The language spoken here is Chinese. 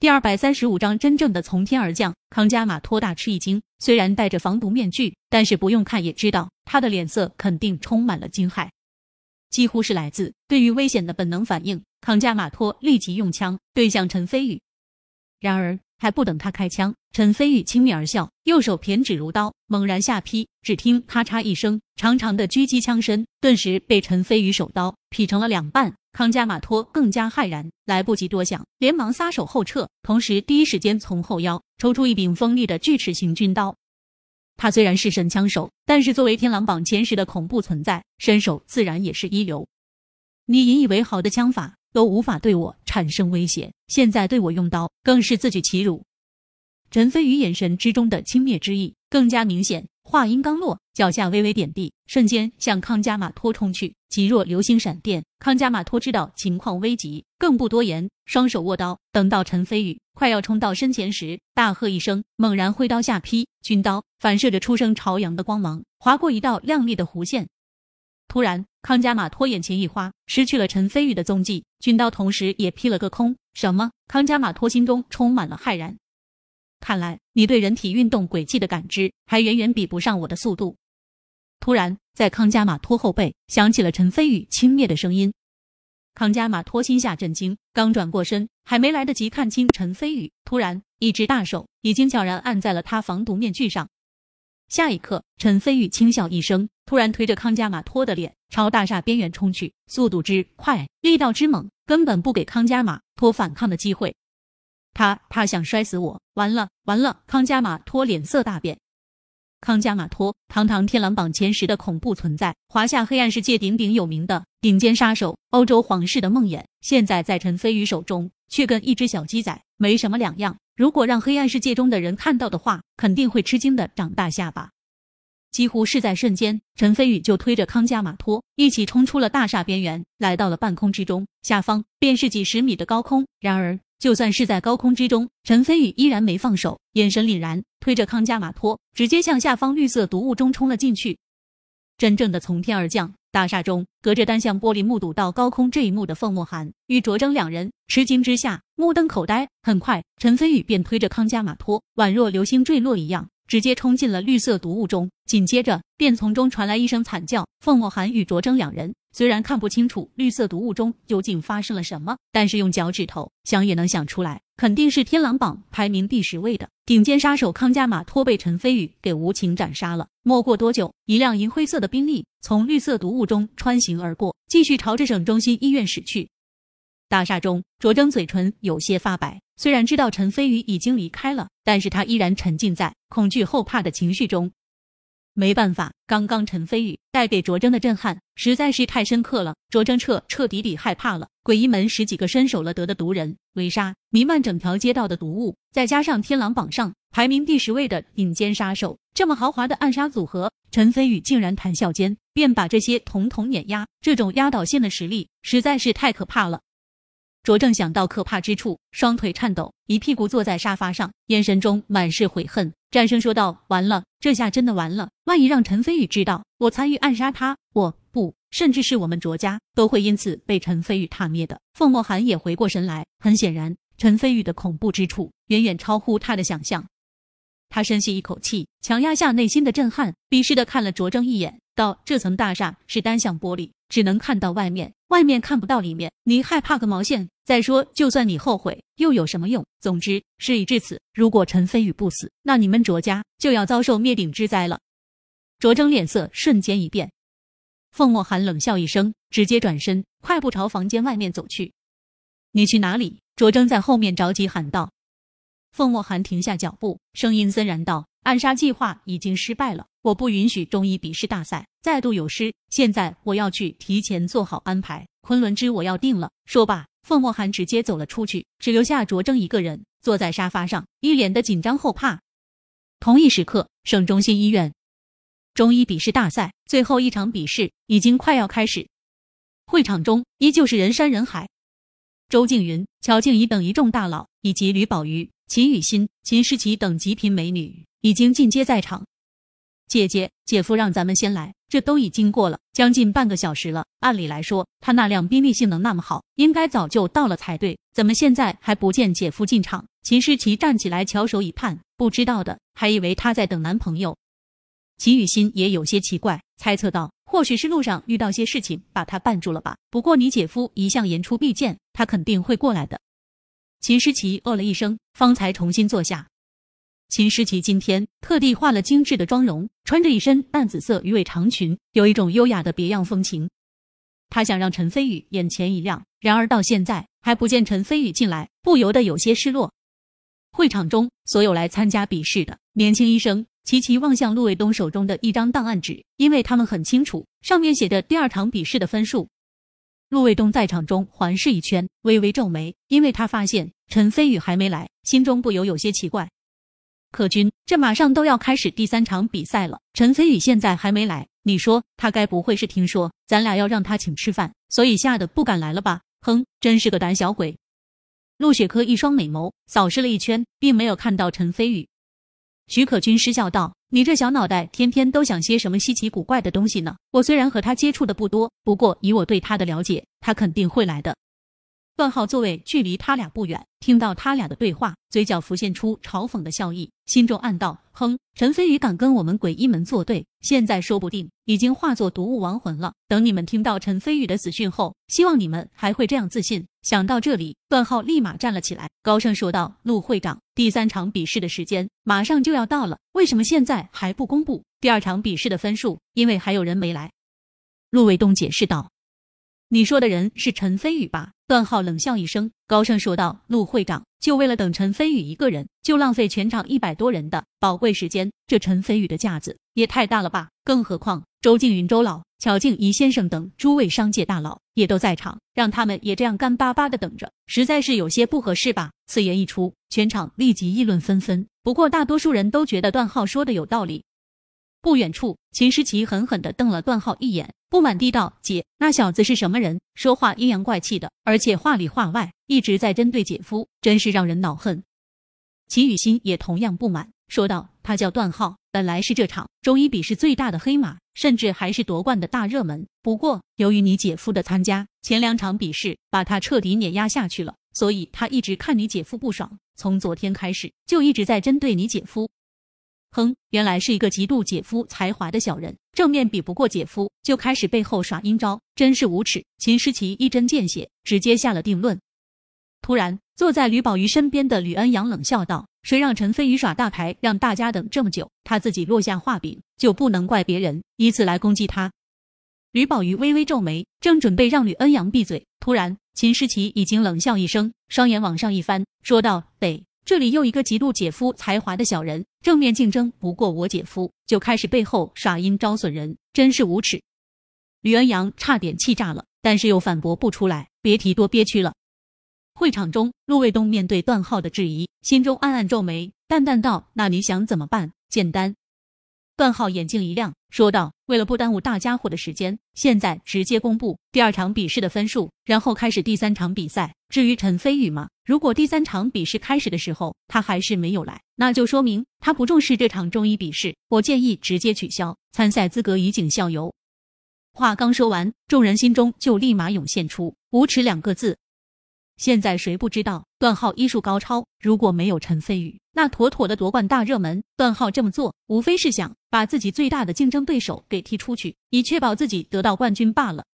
第二百三十五章真正的从天而降。康加马托大吃一惊，虽然戴着防毒面具，但是不用看也知道，他的脸色肯定充满了惊骇，几乎是来自对于危险的本能反应。康加马托立即用枪对向陈飞宇，然而还不等他开枪，陈飞宇轻蔑而笑，右手偏指如刀，猛然下劈。只听咔嚓一声，长长的狙击枪身顿时被陈飞宇手刀劈成了两半。康加马托更加骇然，来不及多想，连忙撒手后撤，同时第一时间从后腰抽出一柄锋利的锯齿形军刀。他虽然是神枪手，但是作为天狼榜前十的恐怖存在，身手自然也是一流。你引以为豪的枪法都无法对我产生威胁，现在对我用刀，更是自取其辱。陈飞宇眼神之中的轻蔑之意更加明显。话音刚落，脚下微微点地，瞬间向康加马托冲去，急若流星闪电。康加马托知道情况危急，更不多言，双手握刀。等到陈飞宇快要冲到身前时，大喝一声，猛然挥刀下劈，军刀反射着初升朝阳的光芒，划过一道亮丽的弧线。突然，康加马托眼前一花，失去了陈飞宇的踪迹，军刀同时也劈了个空。什么？康加马托心中充满了骇然。看来你对人体运动轨迹的感知还远远比不上我的速度。突然，在康加马托后背响起了陈飞宇轻蔑的声音。康加马托心下震惊，刚转过身，还没来得及看清陈飞宇，突然一只大手已经悄然按在了他防毒面具上。下一刻，陈飞宇轻笑一声，突然推着康加马托的脸朝大厦边缘冲去，速度之快，力道之猛，根本不给康加马托反抗的机会。他他想摔死我，完了完了！康加马托脸色大变。康加马托，堂堂天狼榜前十的恐怖存在，华夏黑暗世界鼎鼎有名的顶尖杀手，欧洲皇室的梦魇，现在在陈飞宇手中，却跟一只小鸡仔没什么两样。如果让黑暗世界中的人看到的话，肯定会吃惊的长大下巴。几乎是在瞬间，陈飞宇就推着康加马托一起冲出了大厦边缘，来到了半空之中，下方便是几十米的高空。然而。就算是在高空之中，陈飞宇依然没放手，眼神凛然，推着康加马托直接向下方绿色毒雾中冲了进去。真正的从天而降，大厦中隔着单向玻璃目睹到高空这一幕的凤墨寒与卓征两人吃惊之下目瞪口呆。很快，陈飞宇便推着康加马托，宛若流星坠落一样。直接冲进了绿色毒雾中，紧接着便从中传来一声惨叫。凤墨寒与卓征两人虽然看不清楚绿色毒雾中究竟发生了什么，但是用脚趾头想也能想出来，肯定是天狼榜排名第十位的顶尖杀手康加马托被陈飞宇给无情斩杀了。没过多久，一辆银灰色的宾利从绿色毒雾中穿行而过，继续朝着省中心医院驶去。大厦中，卓征嘴唇有些发白。虽然知道陈飞宇已经离开了，但是他依然沉浸在恐惧后怕的情绪中。没办法，刚刚陈飞宇带给卓征的震撼实在是太深刻了，卓征彻彻底底害怕了。鬼医门十几个身手了得的毒人围杀，弥漫整条街道的毒物，再加上天狼榜上排名第十位的顶尖杀手，这么豪华的暗杀组合，陈飞宇竟然谈笑间便把这些统统碾压，这种压倒性的实力实在是太可怕了。卓正想到可怕之处，双腿颤抖，一屁股坐在沙发上，眼神中满是悔恨，战声说道：“完了，这下真的完了！万一让陈飞宇知道我参与暗杀他，我不，甚至是我们卓家都会因此被陈飞宇踏灭的。”凤墨寒也回过神来，很显然，陈飞宇的恐怖之处远远超乎他的想象。他深吸一口气，强压下内心的震撼，鄙视的看了卓正一眼，到：“这层大厦是单向玻璃，只能看到外面。”外面看不到里面，你害怕个毛线？再说，就算你后悔，又有什么用？总之，事已至此，如果陈飞宇不死，那你们卓家就要遭受灭顶之灾了。卓征脸色瞬间一变，凤墨寒冷笑一声，直接转身，快步朝房间外面走去。你去哪里？卓征在后面着急喊道。凤墨寒停下脚步，声音森然道：“暗杀计划已经失败了。”我不允许中医笔试大赛再度有失，现在我要去提前做好安排。昆仑之我要定了。说罢，凤墨寒直接走了出去，只留下卓征一个人坐在沙发上，一脸的紧张后怕。同一时刻，省中心医院，中医笔试大赛最后一场比试已经快要开始，会场中依旧是人山人海。周静云、乔静怡等一众大佬，以及吕宝瑜、秦雨欣、秦诗琪等极品美女已经进阶在场。姐姐，姐夫让咱们先来，这都已经过了将近半个小时了。按理来说，他那辆宾利性能那么好，应该早就到了才对，怎么现在还不见姐夫进场？秦诗琪站起来，翘首以盼，不知道的还以为他在等男朋友。秦雨欣也有些奇怪，猜测道：“或许是路上遇到些事情把他绊住了吧？不过你姐夫一向言出必践，他肯定会过来的。”秦诗琪哦了一声，方才重新坐下。秦诗琪今天特地化了精致的妆容，穿着一身淡紫色鱼尾长裙，有一种优雅的别样风情。她想让陈飞宇眼前一亮，然而到现在还不见陈飞宇进来，不由得有些失落。会场中，所有来参加比试的年轻医生齐齐望向陆卫东手中的一张档案纸，因为他们很清楚上面写着第二场比试的分数。陆卫东在场中环视一圈，微微皱眉，因为他发现陈飞宇还没来，心中不由有些奇怪。可君，这马上都要开始第三场比赛了，陈飞宇现在还没来，你说他该不会是听说咱俩要让他请吃饭，所以吓得不敢来了吧？哼，真是个胆小鬼。陆雪珂一双美眸扫视了一圈，并没有看到陈飞宇。徐可君失笑道。你这小脑袋天天都想些什么稀奇古怪的东西呢？我虽然和他接触的不多，不过以我对他的了解，他肯定会来的。段浩座位距离他俩不远，听到他俩的对话，嘴角浮现出嘲讽的笑意，心中暗道：哼，陈飞宇敢跟我们鬼医门作对，现在说不定已经化作毒物亡魂了。等你们听到陈飞宇的死讯后，希望你们还会这样自信。想到这里，段浩立马站了起来，高声说道：“陆会长，第三场比试的时间马上就要到了，为什么现在还不公布第二场比试的分数？因为还有人没来。”陆卫东解释道。你说的人是陈飞宇吧？段浩冷笑一声，高声说道：“陆会长，就为了等陈飞宇一个人，就浪费全场一百多人的宝贵时间，这陈飞宇的架子也太大了吧？更何况周静云、周老、乔静怡先生等诸位商界大佬也都在场，让他们也这样干巴巴的等着，实在是有些不合适吧？”此言一出，全场立即议论纷纷。不过大多数人都觉得段浩说的有道理。不远处，秦诗琪狠狠地瞪了段浩一眼，不满地道：“姐，那小子是什么人？说话阴阳怪气的，而且话里话外一直在针对姐夫，真是让人恼恨。”秦雨欣也同样不满，说道：“他叫段浩，本来是这场中医比试最大的黑马，甚至还是夺冠的大热门。不过，由于你姐夫的参加，前两场比试把他彻底碾压下去了，所以他一直看你姐夫不爽，从昨天开始就一直在针对你姐夫。”哼，原来是一个嫉妒姐夫才华的小人，正面比不过姐夫，就开始背后耍阴招，真是无耻！秦诗琪一针见血，直接下了定论。突然，坐在吕宝瑜身边的吕恩阳冷笑道：“谁让陈飞宇耍大牌，让大家等这么久？他自己落下画饼，就不能怪别人，以此来攻击他？”吕宝瑜微微皱眉，正准备让吕恩阳闭嘴，突然，秦诗琪已经冷笑一声，双眼往上一翻，说道：“得。”这里又一个嫉妒姐夫才华的小人，正面竞争不过我姐夫，就开始背后耍阴招损人，真是无耻！吕安阳差点气炸了，但是又反驳不出来，别提多憋屈了。会场中，陆卫东面对段浩的质疑，心中暗暗皱眉，淡淡道：“那你想怎么办？简单。”段浩眼睛一亮，说道：“为了不耽误大家伙的时间，现在直接公布第二场比试的分数，然后开始第三场比赛。至于陈飞宇嘛，如果第三场比试开始的时候他还是没有来，那就说明他不重视这场中医比试。我建议直接取消参赛资格，以儆效尤。”话刚说完，众人心中就立马涌现出“无耻”两个字。现在谁不知道段浩医术高超？如果没有陈飞宇，那妥妥的夺冠大热门。段浩这么做，无非是想把自己最大的竞争对手给踢出去，以确保自己得到冠军罢了。